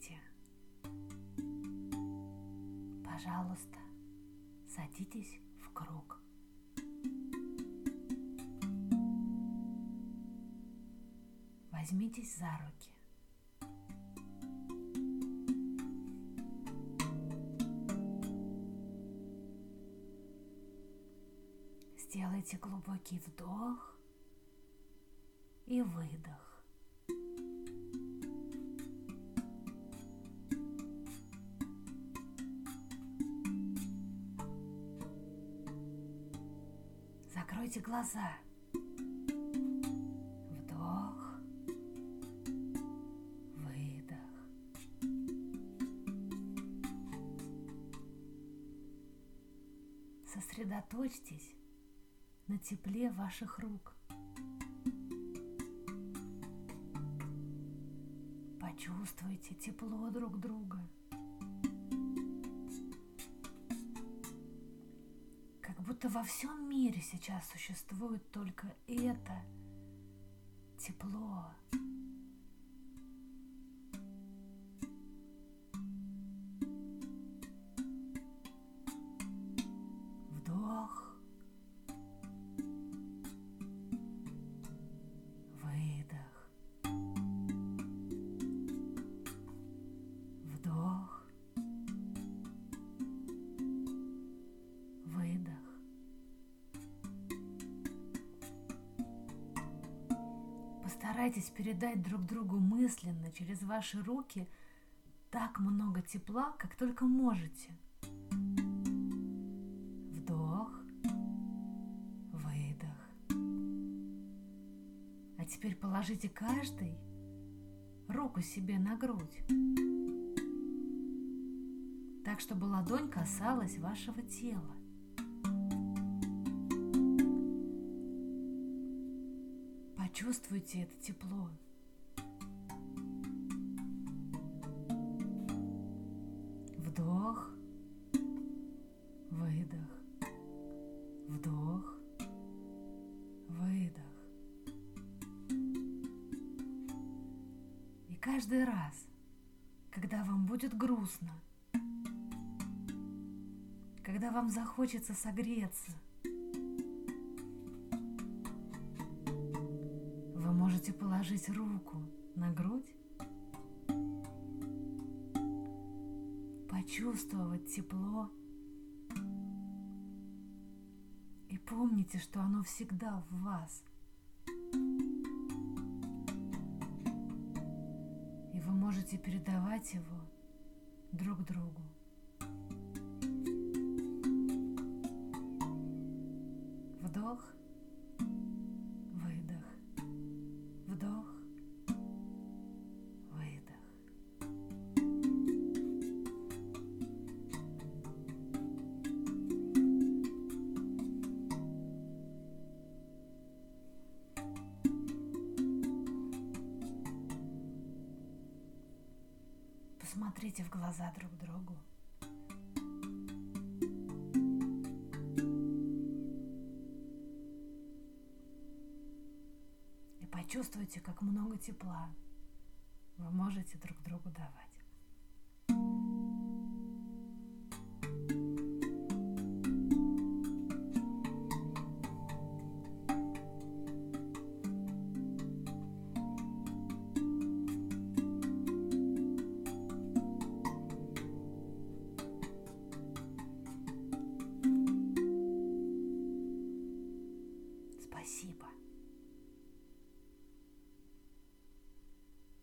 Сядьте. Пожалуйста, садитесь в круг. Возьмитесь за руки. Сделайте глубокий вдох и выдох. Закройте глаза. Вдох. Выдох. Сосредоточьтесь на тепле ваших рук. Почувствуйте тепло друг друга. Будто во всем мире сейчас существует только это тепло. Постарайтесь передать друг другу мысленно через ваши руки так много тепла, как только можете. Вдох, выдох. А теперь положите каждый руку себе на грудь, так, чтобы ладонь касалась вашего тела. Почувствуйте это тепло. Вдох, выдох, вдох, выдох. И каждый раз, когда вам будет грустно, когда вам захочется согреться, можете положить руку на грудь, почувствовать тепло и помните, что оно всегда в вас. И вы можете передавать его друг другу. Вдох, Посмотрите в глаза друг другу. И почувствуйте, как много тепла вы можете друг другу давать.